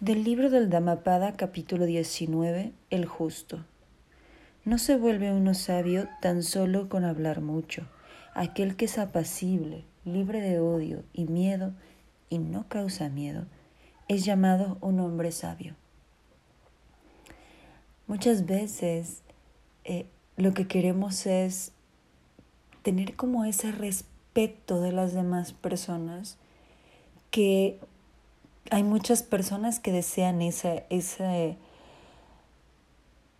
Del libro del Dhammapada, capítulo 19, El justo. No se vuelve uno sabio tan solo con hablar mucho. Aquel que es apacible, libre de odio y miedo, y no causa miedo, es llamado un hombre sabio. Muchas veces eh, lo que queremos es tener como ese respeto de las demás personas que hay muchas personas que desean esa,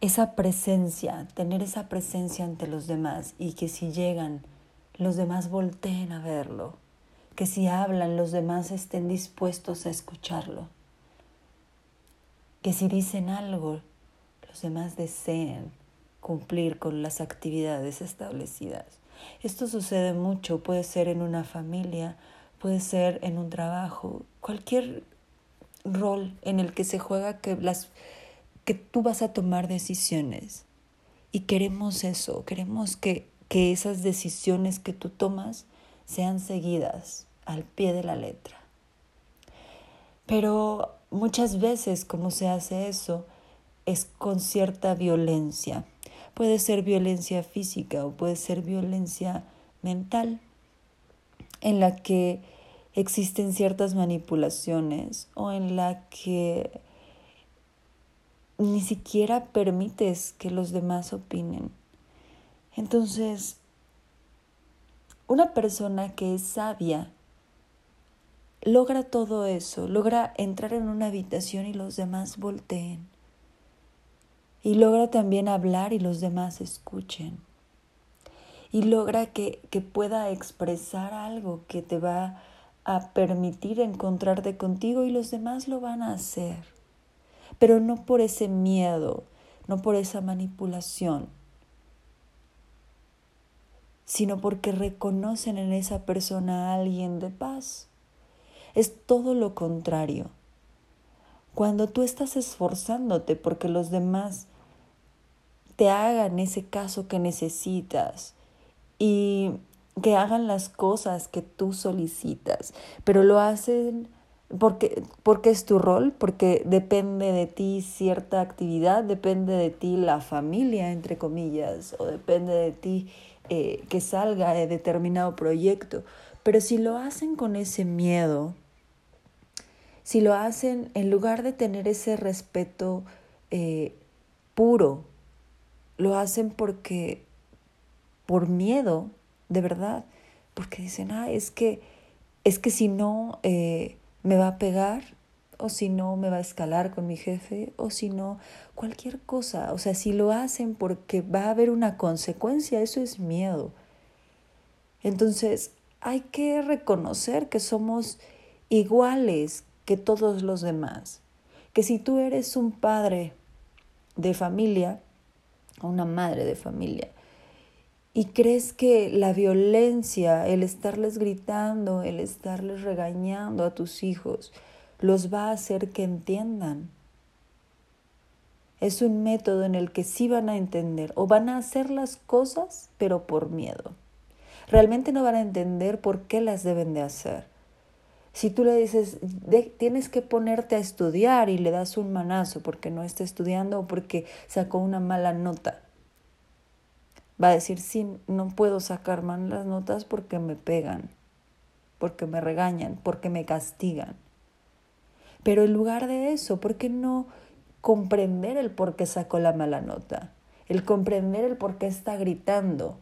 esa, presencia, tener esa presencia ante los demás y que si llegan, los demás volteen a verlo, que si hablan, los demás estén dispuestos a escucharlo, que si dicen algo, los demás deseen cumplir con las actividades establecidas. Esto sucede mucho, puede ser en una familia, puede ser en un trabajo, cualquier rol en el que se juega que, las, que tú vas a tomar decisiones. Y queremos eso, queremos que, que esas decisiones que tú tomas sean seguidas al pie de la letra. Pero muchas veces como se hace eso es con cierta violencia. Puede ser violencia física o puede ser violencia mental en la que existen ciertas manipulaciones o en la que ni siquiera permites que los demás opinen. Entonces, una persona que es sabia logra todo eso, logra entrar en una habitación y los demás volteen. Y logra también hablar y los demás escuchen. Y logra que, que pueda expresar algo que te va a permitir encontrarte contigo y los demás lo van a hacer. Pero no por ese miedo, no por esa manipulación, sino porque reconocen en esa persona a alguien de paz. Es todo lo contrario. Cuando tú estás esforzándote porque los demás te hagan ese caso que necesitas y que hagan las cosas que tú solicitas, pero lo hacen porque, porque es tu rol, porque depende de ti cierta actividad, depende de ti la familia, entre comillas, o depende de ti eh, que salga de determinado proyecto. Pero si lo hacen con ese miedo, si lo hacen en lugar de tener ese respeto eh, puro, lo hacen porque por miedo, de verdad, porque dicen, ah, es que, es que si no eh, me va a pegar, o si no me va a escalar con mi jefe, o si no, cualquier cosa. O sea, si lo hacen porque va a haber una consecuencia, eso es miedo. Entonces, hay que reconocer que somos iguales que todos los demás. Que si tú eres un padre de familia, o una madre de familia, y crees que la violencia, el estarles gritando, el estarles regañando a tus hijos, los va a hacer que entiendan. Es un método en el que sí van a entender o van a hacer las cosas, pero por miedo. Realmente no van a entender por qué las deben de hacer. Si tú le dices, tienes que ponerte a estudiar y le das un manazo porque no está estudiando o porque sacó una mala nota, va a decir, sí, no puedo sacar malas notas porque me pegan, porque me regañan, porque me castigan. Pero en lugar de eso, ¿por qué no comprender el por qué sacó la mala nota? El comprender el por qué está gritando,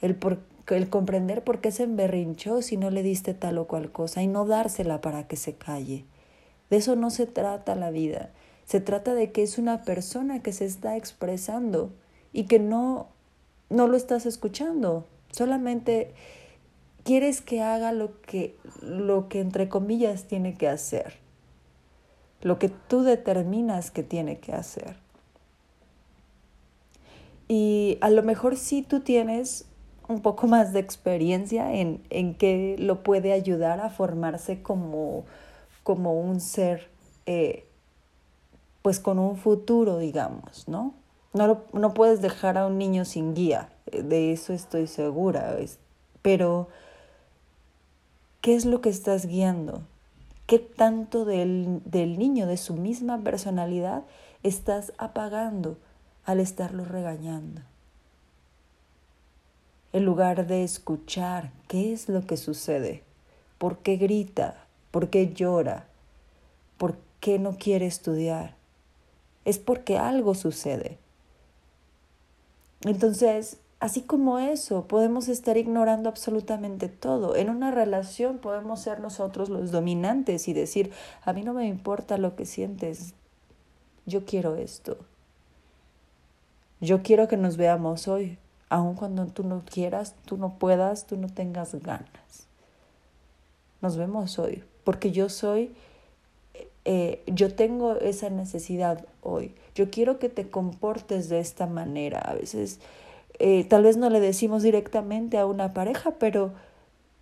el, por, el comprender por qué se emberrinchó si no le diste tal o cual cosa y no dársela para que se calle. De eso no se trata la vida. Se trata de que es una persona que se está expresando y que no no lo estás escuchando, solamente quieres que haga lo que, lo que entre comillas tiene que hacer, lo que tú determinas que tiene que hacer. Y a lo mejor sí tú tienes un poco más de experiencia en, en que lo puede ayudar a formarse como, como un ser, eh, pues con un futuro, digamos, ¿no? No, no puedes dejar a un niño sin guía, de eso estoy segura, pero ¿qué es lo que estás guiando? ¿Qué tanto del, del niño, de su misma personalidad, estás apagando al estarlo regañando? En lugar de escuchar qué es lo que sucede, por qué grita, por qué llora, por qué no quiere estudiar, es porque algo sucede. Entonces, así como eso, podemos estar ignorando absolutamente todo. En una relación podemos ser nosotros los dominantes y decir, a mí no me importa lo que sientes, yo quiero esto. Yo quiero que nos veamos hoy, aun cuando tú no quieras, tú no puedas, tú no tengas ganas. Nos vemos hoy, porque yo soy eh, yo tengo esa necesidad hoy. Yo quiero que te comportes de esta manera. A veces eh, tal vez no le decimos directamente a una pareja, pero,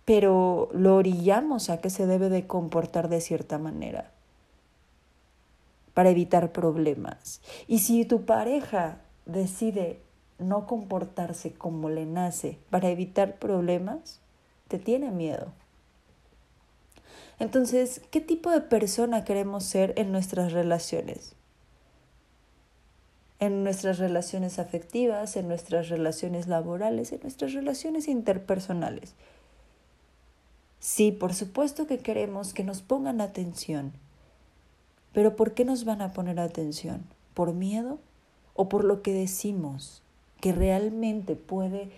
pero lo orillamos a que se debe de comportar de cierta manera para evitar problemas. Y si tu pareja decide no comportarse como le nace para evitar problemas, te tiene miedo. Entonces, ¿qué tipo de persona queremos ser en nuestras relaciones? En nuestras relaciones afectivas, en nuestras relaciones laborales, en nuestras relaciones interpersonales. Sí, por supuesto que queremos que nos pongan atención. Pero ¿por qué nos van a poner atención? ¿Por miedo o por lo que decimos que realmente puede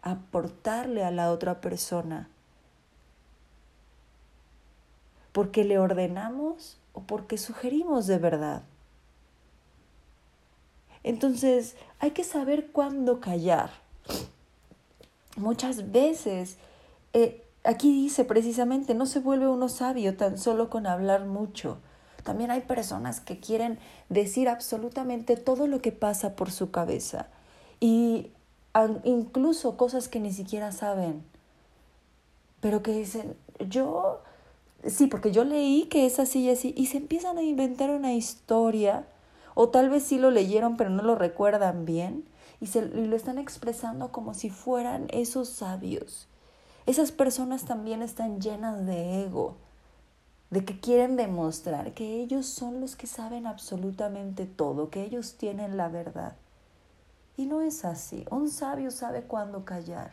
aportarle a la otra persona porque le ordenamos o porque sugerimos de verdad. Entonces, hay que saber cuándo callar. Muchas veces, eh, aquí dice precisamente, no se vuelve uno sabio tan solo con hablar mucho. También hay personas que quieren decir absolutamente todo lo que pasa por su cabeza y incluso cosas que ni siquiera saben, pero que dicen, yo Sí, porque yo leí que es así y así, y se empiezan a inventar una historia, o tal vez sí lo leyeron pero no lo recuerdan bien, y, se, lo están expresando como si fueran esos sabios. Esas personas también están llenas de ego, de que quieren demostrar que ellos son los que saben absolutamente todo, que ellos tienen la verdad. Y no es así. Un sabio sabe cuándo callar.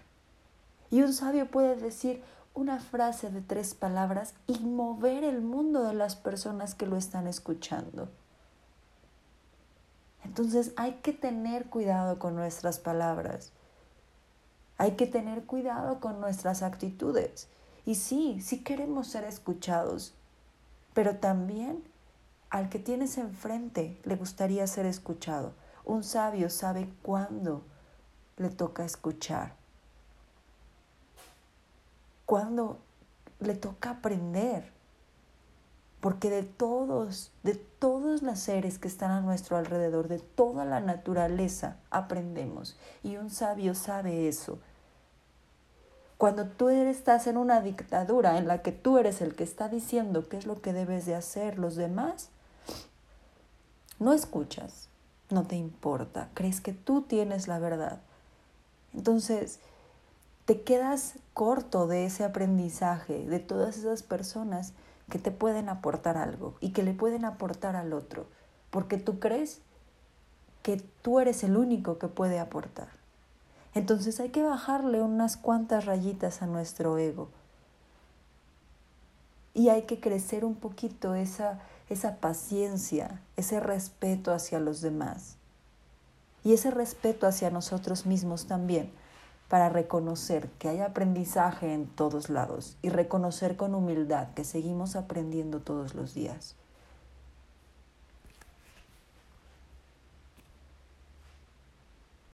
Y un sabio puede decir, una frase de tres palabras y mover el mundo de las personas que lo están escuchando. Entonces hay que tener cuidado con nuestras palabras. Hay que tener cuidado con nuestras actitudes. Y sí, sí queremos ser escuchados, pero también al que tienes enfrente le gustaría ser escuchado. Un sabio sabe cuándo le toca escuchar cuando le toca aprender. Porque de todos, de todos los seres que están a nuestro alrededor, de toda la naturaleza, aprendemos. Y un sabio sabe eso. Cuando tú estás en una dictadura en la que tú eres el que está diciendo qué es lo que debes de hacer los demás, no escuchas, no te importa, crees que tú tienes la verdad. Entonces, te quedas corto de ese aprendizaje, de todas esas personas que te pueden aportar algo y que le pueden aportar al otro, porque tú crees que tú eres el único que puede aportar. Entonces hay que bajarle unas cuantas rayitas a nuestro ego y hay que crecer un poquito esa, esa paciencia, ese respeto hacia los demás y ese respeto hacia nosotros mismos también para reconocer que hay aprendizaje en todos lados y reconocer con humildad que seguimos aprendiendo todos los días.